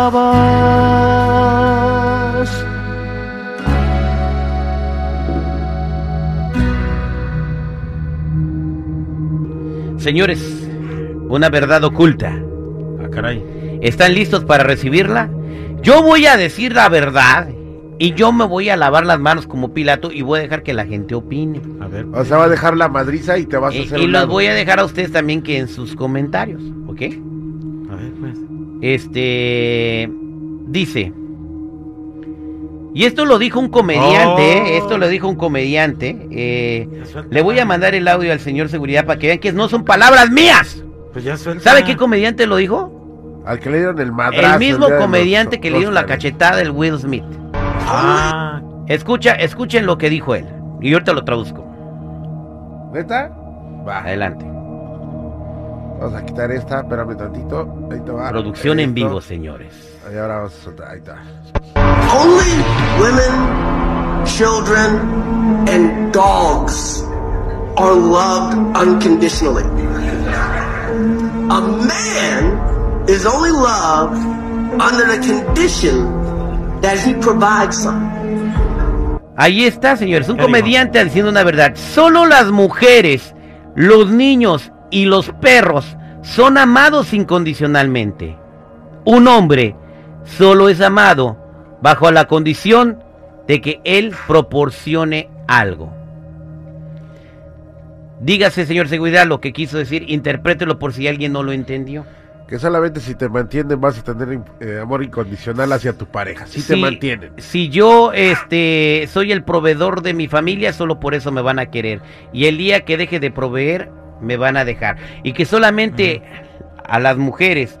estabas. Señores, una verdad oculta. Ah, caray. ¿Están listos para recibirla? Yo voy a decir la verdad y yo me voy a lavar las manos como Pilato y voy a dejar que la gente opine. A ver. O sea, va a dejar la madriza y te vas a Y, hacer y los voy a dejar a ustedes también que en sus comentarios, ¿ok? A ver, pues. Este dice. Y esto lo dijo un comediante, Oh. ¿eh? esto lo dijo un comediante. eh, le voy a mandar el audio al señor seguridad para que vean que no son palabras mías. Pues ya suelta. ¿Sabe qué comediante lo dijo? Al que le dieron el madrazo. El mismo los comediante que le dieron la cachetada del Will Smith. Ah, Escucha, escuchen lo que dijo él. Y ahorita lo traduzco. ¿Neta? Va. Adelante. Vamos a quitar esta, espérame tantito. Ahí te va. Producción en vivo, señores. Ahí ahora vamos a soltar. Ahí está. Only women, children, and dogs are loved unconditionally. A man is only loved under the condition that he provides something. Ahí está, señores. Un comediante diciendo una verdad. Solo las mujeres, los niños y los perros son amados incondicionalmente. Un hombre solo es amado bajo la condición de que él proporcione algo. Dígase, señor seguridad, lo que quiso decir, interprételo por si alguien no lo entendió. Que solamente si te mantienen vas a tener eh, amor incondicional hacia tu pareja. Si te Si- mantienen. Si yo este soy el proveedor de mi familia, solo por eso me van a querer. Y el día que deje de proveer, me van a dejar. Y que solamente a las mujeres,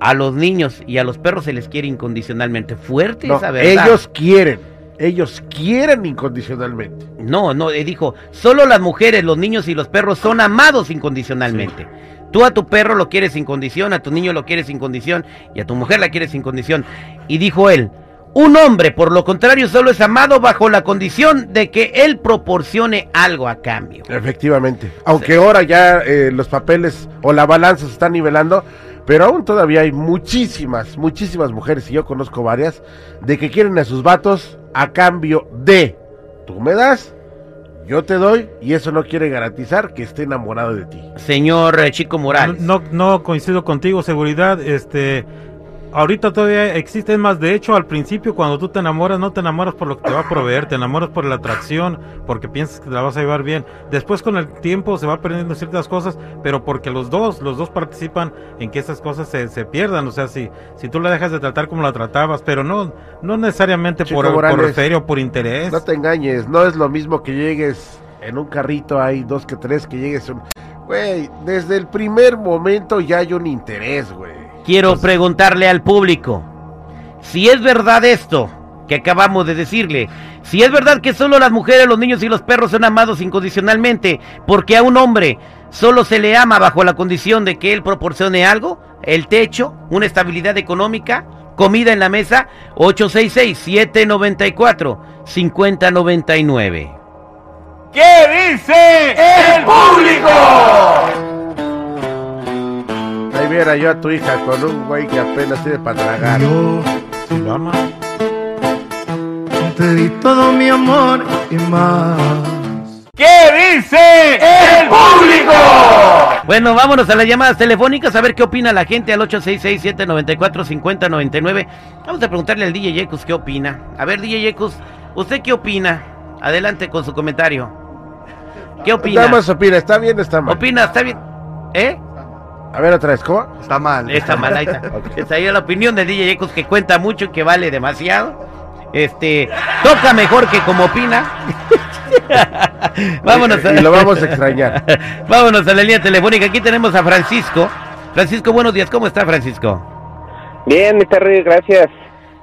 a los niños y a los perros se les quiere incondicionalmente. Fuerte No, esa verdad. ellos quieren. Ellos quieren incondicionalmente. No, no, eh, dijo, solo las mujeres, los niños y los perros son amados incondicionalmente. Tú a tu perro lo quieres sin condición, a tu niño lo quieres sin condición y a tu mujer la quieres sin condición. Y dijo él, un hombre, por lo contrario, solo es amado bajo la condición de que él proporcione algo a cambio. Efectivamente. Aunque ahora ya eh, los papeles o la balanza se está nivelando, pero aún todavía hay muchísimas, muchísimas mujeres, y yo conozco varias, de que quieren a sus vatos a cambio de tú me das, yo te doy, y eso no quiere garantizar que esté enamorado de ti. Señor eh, Chico Morales. no, no coincido contigo, seguridad. Este, ahorita todavía existe es más. De hecho, al principio, cuando tú te enamoras, no te enamoras por lo que te va a proveer, te enamoras por la atracción, porque piensas que te la vas a llevar bien. Después, con el tiempo, se va perdiendo ciertas cosas, pero porque los dos, los dos participan en que esas cosas se, se pierdan. O sea, si, si tú la dejas de tratar como la tratabas, pero no, no necesariamente Chico por, por Morales, feria o por interés. No te engañes, no es lo mismo que llegues en un carrito, hay dos que tres, que llegues un... Güey, desde el primer momento ya hay un interés, güey. Quiero preguntarle al público si es verdad esto que acabamos de decirle. Si es verdad que solo las mujeres, los niños y los perros son amados incondicionalmente, porque a un hombre solo se le ama bajo la condición de que él proporcione algo, el techo, una estabilidad económica, comida en la mesa, 866-794-5099. ¿Qué dice el público? Ahí viera yo a tu hija con un güey que apenas tiene para tragar. Yo Si lo ama. te di todo mi amor y más. ¿Qué dice el público? Bueno, vámonos a las llamadas telefónicas a ver qué opina la gente al 866-794-5099. Vamos a preguntarle al DJ Yekus qué opina. A ver, DJ Yekus, ¿usted qué opina? Adelante con su comentario. ¿Qué opina? Nada más opina, ¿está bien o está mal? ¿Opina? ¿Está bien? ¿Eh? A ver otra vez, ¿cómo? Está mal. Está mal, ahí está. Está ahí la opinión del DJ Yekus que cuenta mucho y que vale demasiado. Este, toca mejor que como opina. Vámonos a... Y lo vamos a extrañar. Vámonos a la línea telefónica. Aquí tenemos a Francisco. Francisco, buenos días. ¿Cómo está Francisco? Bien, mi Terry, gracias.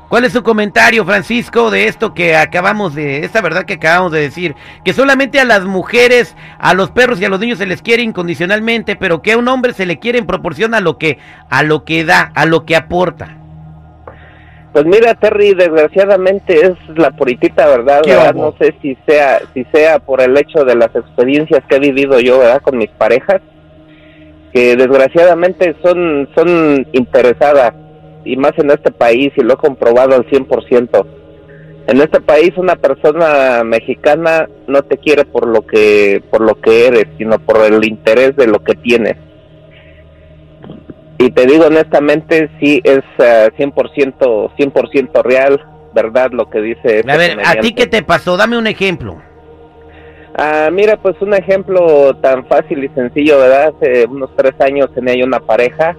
¿Cuál es su comentario, Francisco, de esto que acabamos de, esta verdad que acabamos de decir? Que solamente a las mujeres, a los perros y a los niños se les quiere incondicionalmente, pero que a un hombre se le quiere en proporción a lo que, a lo que da, a lo que aporta. Pues mira, Terry, desgraciadamente es la puritita verdad, ¿Qué ¿verdad? No sé si sea, si sea por el hecho de las experiencias que he vivido yo, ¿verdad? Con mis parejas, que desgraciadamente son, son interesadas. Y más en este país, y lo he comprobado al 100%. En este país una persona mexicana no te quiere por lo que por lo que eres, sino por el interés de lo que tienes. Y te digo honestamente, sí es eh, 100% 100% real, verdad lo que dice este A ver, ¿a ti qué te pasó? Dame un ejemplo. Ah, mira, pues un ejemplo tan fácil y sencillo, ¿verdad? Hace unos tres años tenía yo una pareja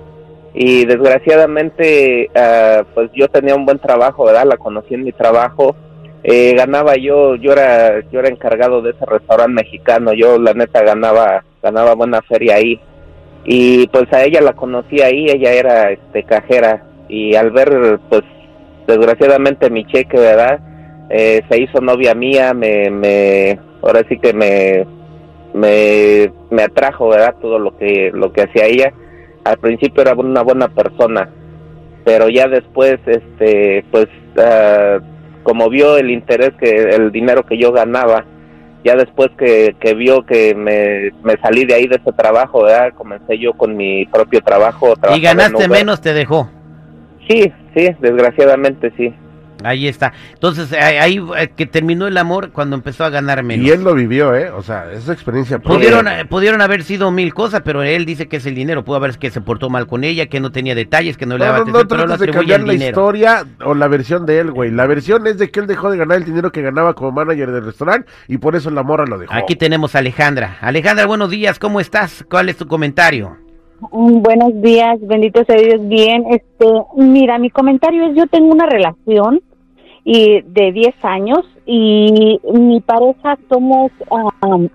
y desgraciadamente, ah, pues yo tenía un buen trabajo, ¿verdad? La conocí en mi trabajo. Eh, ganaba yo, yo era, yo era encargado de ese restaurante mexicano. Yo, la neta, ganaba, ganaba buena feria ahí. Y pues a ella la conocí ahí, ella era, este, cajera. Y al ver, pues, desgraciadamente mi cheque, ¿verdad? Eh, se hizo novia mía, me, me, ahora sí que me, me, me atrajo, ¿verdad? Todo lo que, lo que hacía ella. Al principio era una buena persona, pero ya después, este, pues, ah, como vio el interés que, el dinero que yo ganaba, ya después que, que vio que me, me salí de ahí de ese trabajo, ¿verdad? Comencé yo con mi propio trabajo. Y ganaste menos, te dejó. Sí, sí, desgraciadamente sí. Ahí está. Entonces, ahí ahí, eh, que terminó el amor cuando empezó a ganar menos. Y él lo vivió, ¿eh? O sea, es experiencia. Pudieron, eh, pudieron haber sido mil cosas, pero él dice que es el dinero. Pudo haber que se portó mal con ella, que no tenía detalles, que no, le No, daba no, no atención, pero lo de cambiar la dinero. historia o la versión de él, güey. La versión es de que él dejó de ganar el dinero que ganaba como manager del restaurante y por eso la morra lo dejó. Aquí tenemos a Alejandra. Alejandra, buenos días, ¿cómo estás? ¿Cuál es tu comentario? Mm, Buenos días, bendito sea Dios. Bien, este, mira, mi comentario es: yo tengo una relación y de 10 años y mi pareja somos, am,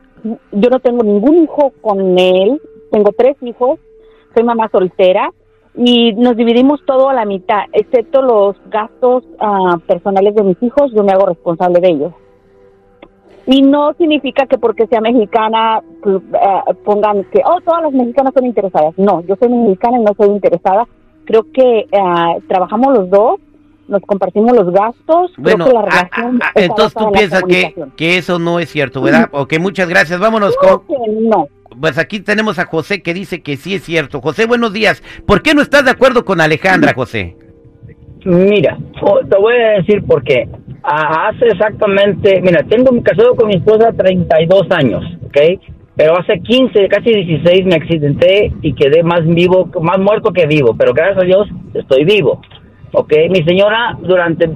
yo no tengo ningún hijo con él, tengo tres hijos, soy mamá soltera y nos dividimos todo a la mitad, excepto los gastos ah, personales de mis hijos, yo me hago responsable de ellos. Y no significa que porque sea mexicana pues, eh, pongan que, oh, todas las mexicanas son interesadas. No, yo soy mexicana y no soy interesada. Creo que eh, trabajamos los dos, nos compartimos los gastos. Bueno, creo que la ah, relación ah, ah, entonces tú piensas que, que eso no es cierto, ¿verdad? Ok, muchas gracias. Vámonos Creo con... que no. Pues aquí tenemos a José que dice que sí es cierto. José, buenos días. ¿Por qué no estás de acuerdo con Alejandra, José? Mira, te voy a decir por qué. Hace exactamente, mira, tengo casado con mi esposa 32 años, ¿ok? Pero hace 15, casi 16 me accidenté y quedé más vivo, más muerto que vivo, pero gracias a Dios estoy vivo, ¿ok? Mi señora durante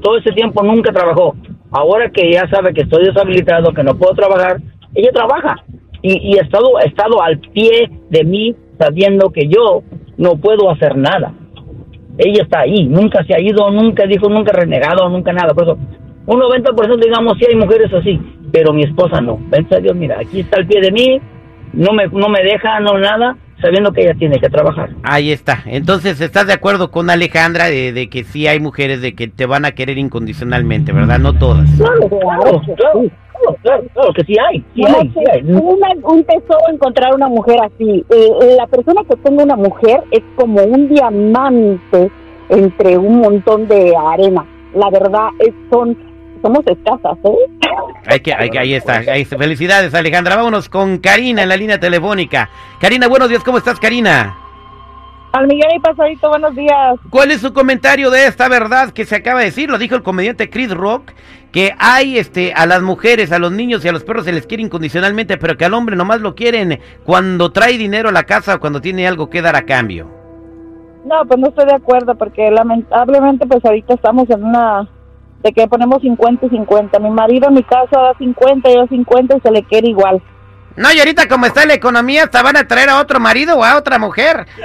todo ese tiempo nunca trabajó. Ahora que ya sabe que estoy deshabilitado, que no puedo trabajar, ella trabaja y, y ha estado, ha estado al pie de mí sabiendo que yo no puedo hacer nada ella está ahí, nunca se ha ido, nunca dijo, nunca renegado, nunca nada. Por eso, un 90% digamos sí hay mujeres así, pero mi esposa no. Pensa Dios, mira, aquí está al pie de mí, no me, no me deja, no nada, sabiendo que ella tiene que trabajar. Ahí está. Entonces, ¿estás de acuerdo con Alejandra de, de que sí hay mujeres de que te van a querer incondicionalmente, ¿verdad? No todas. Claro, claro, claro, claro, claro, claro que sí hay, sí Bueno, hay, sí hay. una- un tesoro encontrar una mujer así. Eh, la persona que tenga una mujer es como un diamante entre un montón de arena. La verdad, es, son somos escasas, ¿eh? Hay que, hay que- ahí está. Ahí. Felicidades, Alejandra. Vámonos con Karina en la línea telefónica. Karina, buenos días. ¿Cómo estás, Karina? Al millón y pasadito, buenos días. ¿Cuál es su comentario de esta verdad que se acaba de decir? Lo dijo el comediante Chris Rock, que hay este a las mujeres, a los niños y a los perros se les quiere incondicionalmente, pero que al hombre nomás lo quieren cuando trae dinero a la casa o cuando tiene algo que dar a cambio. No, pues no estoy de acuerdo porque lamentablemente pues ahorita estamos en una de que ponemos 50 y 50. Mi marido en mi casa da 50, yo 50 y se le quiere igual. No, y ahorita como está la economía, hasta van a traer a otro marido o a otra mujer.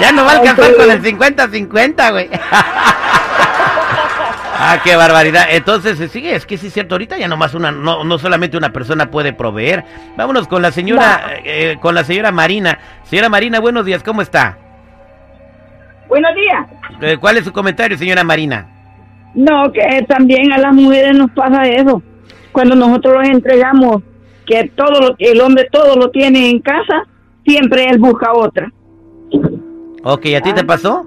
Ya no va a alcanzar con el 50-50, güey. Ah, qué barbaridad. Entonces, eh, sí, es que sí es cierto, ahorita ya nomás una, no, no solamente una persona puede proveer. Vámonos con la señora, eh, con la señora Marina. Señora Marina, buenos días, ¿cómo está? Buenos días. Eh, ¿Cuál es su comentario, señora Marina? No, que también a las mujeres nos pasa eso. Cuando nosotros los entregamos, que todo lo, el hombre todo lo tiene en casa, siempre él busca otra. Ok, ¿a ti te pasó?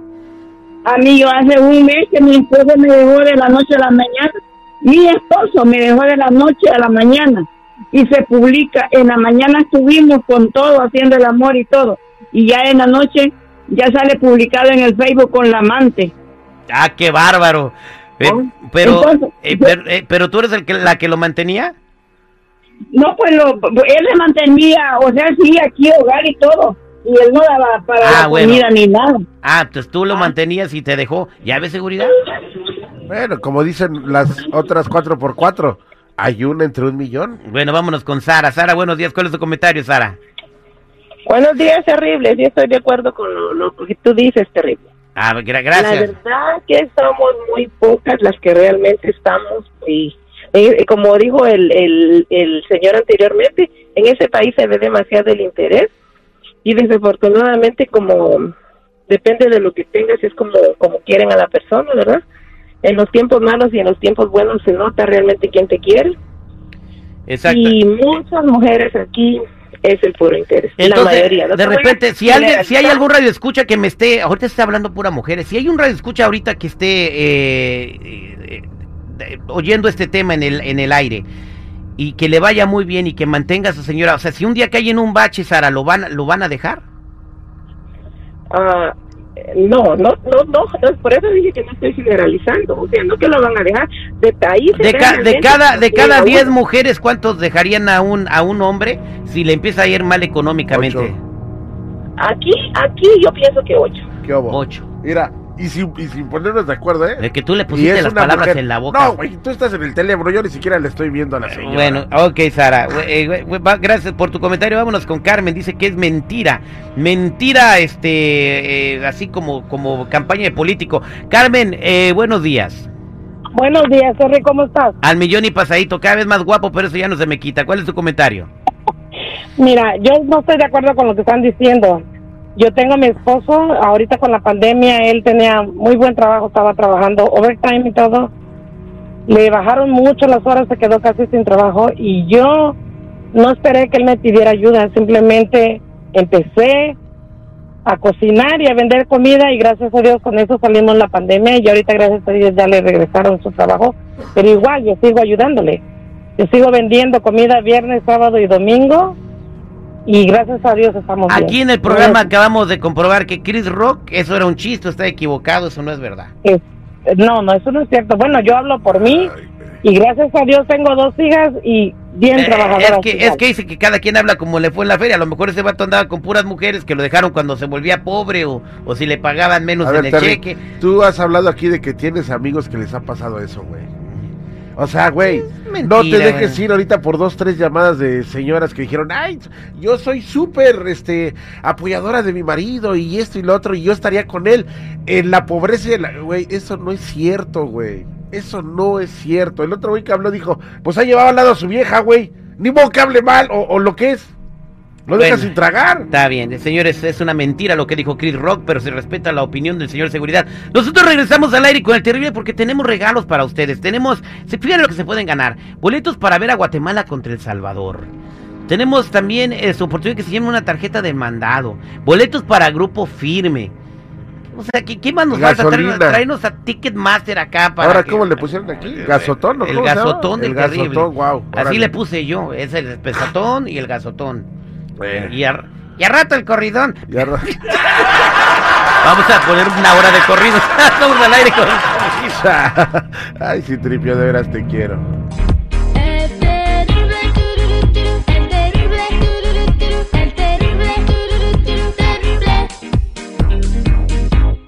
A mí yo hace un mes que mi esposo me dejó de la noche a la mañana. Mi esposo me dejó de la noche a la mañana. Y se publica, en la mañana estuvimos con todo, haciendo el amor y todo. y ya en la noche ya sale publicado en el Facebook con la amante. Ah, qué bárbaro. Eh, ¿No? pero, Entonces, eh, pero, eh, pero tú eres el que, la que lo mantenía. No, pues lo, él le mantenía, o sea, sí, aquí hogar y todo. Y él no daba para Ah, la bueno. comida ni nada. Ah, pues tú lo mantenías y te dejó. ¿Ya ves seguridad? Bueno, como dicen las otras cuatro por cuatro, hay una entre un millón. Bueno, vámonos con Sara. Sara, buenos días. ¿Cuál es tu comentario, Sara? Buenos días, terrible. Sí, estoy de acuerdo con lo, lo que tú dices, terrible. Ah, gra- La gracias. verdad que somos muy pocas las que realmente estamos y, y como dijo el, el, el señor anteriormente, en ese país se ve demasiado el interés y desafortunadamente como depende de lo que tengas es como como quieren a la persona, ¿verdad? En los tiempos malos y en los tiempos buenos se nota realmente quién te quiere Exacto. y muchas mujeres aquí es el puro interés, la Entonces, mayoría. No de repente, si alguien, si hay algún radio escucha que me esté, ahorita está hablando pura mujeres, si hay un radio escucha ahorita que esté eh, eh, eh, oyendo este tema en el, en el aire y que le vaya muy bien y que mantenga a su señora, o sea, si un día cae en un bache, Sara, ¿lo van, lo van a dejar? Ah, no, no, no, no, por eso dije que no estoy generalizando, o sea, no que lo van a dejar de países. De, ca- de realmente cada, de que cada a 10 uno- mujeres, ¿cuántos dejarían a un, a un hombre si le empieza a ir mal económicamente? Aquí, aquí yo pienso que ocho. ¿Qué hubo? Ocho. Mira, y sin, y sin ponernos de acuerdo, ¿eh? De que tú le pusiste las palabras mujer. en la boca. No, güey, tú estás en el teléfono, yo ni siquiera le estoy viendo a la señora. Bueno, ok, Sara. Eh, va- gracias por tu comentario. Vámonos con Carmen. Dice que es mentira. Mentira, este, eh, así como, como campaña de político. Carmen, eh, buenos días. Buenos días, Terry, ¿cómo estás? Al millón y pasadito, cada vez más guapo, pero eso ya no se me quita. ¿Cuál es tu comentario? Mira, yo no estoy de acuerdo con lo que están diciendo. Yo tengo a mi esposo, ahorita con la pandemia, él tenía muy buen trabajo, estaba trabajando overtime y todo. Le bajaron mucho las horas, se quedó casi sin trabajo y yo no esperé que él me pidiera ayuda, simplemente empecé a cocinar y a vender comida y gracias a Dios con eso salimos la pandemia y ahorita gracias a Dios ya le regresaron su trabajo, pero igual yo sigo ayudándole. Yo sigo vendiendo comida viernes, sábado y domingo y gracias a Dios estamos bien. Aquí en el programa acabamos de comprobar que Chris Rock, eso era un chiste, está equivocado, eso no es verdad. Es- no, no, eso no es cierto. Bueno, yo hablo por mí y gracias a Dios tengo dos hijas y bien Eh, trabajadoras. es, que, es que dice que cada quien habla como le fue en la feria. A lo mejor ese vato andaba con puras mujeres que lo dejaron cuando se volvía pobre o, o si le pagaban menos A en ver, el Terry, cheque. tú has hablado aquí de que tienes amigos que les ha pasado eso, güey. O sea, güey, no te dejes güey. ir ahorita por dos, tres llamadas de señoras que dijeron, ay, yo soy súper, este, apoyadora de mi marido y esto y lo otro y yo estaría con él en la pobreza, y en la-". güey, eso no es cierto, güey. Eso no es cierto. El otro güey que habló dijo, pues ha llevado al lado a su vieja, güey. Ni modo que hable mal o, o lo que es. Lo deja Bueno, sin tragar. Está bien, señores, es una mentira lo que dijo Chris Rock, pero se respeta la opinión del señor Seguridad. Nosotros regresamos al aire con el terrible porque tenemos regalos para ustedes. Tenemos, se fíjense lo que se pueden ganar. Boletos para ver a Guatemala contra El Salvador. Tenemos también eh, su oportunidad que se llama una tarjeta de mandado. Boletos para grupo firme. O sea, ¿qué, qué más nos falta? Gasolina. Traernos, traernos a Ticketmaster acá para Ahora, que- ¿cómo le pusieron aquí? ¿Gasotón o el gasotón del El terrible. gasotón, wow. Así le puse yo, es el pesatón y el gasotón. Y, a, y a rato el corridón. Vamos a poner una hora de corrido. Estamos al aire con... Ay, si tripio, de veras te quiero.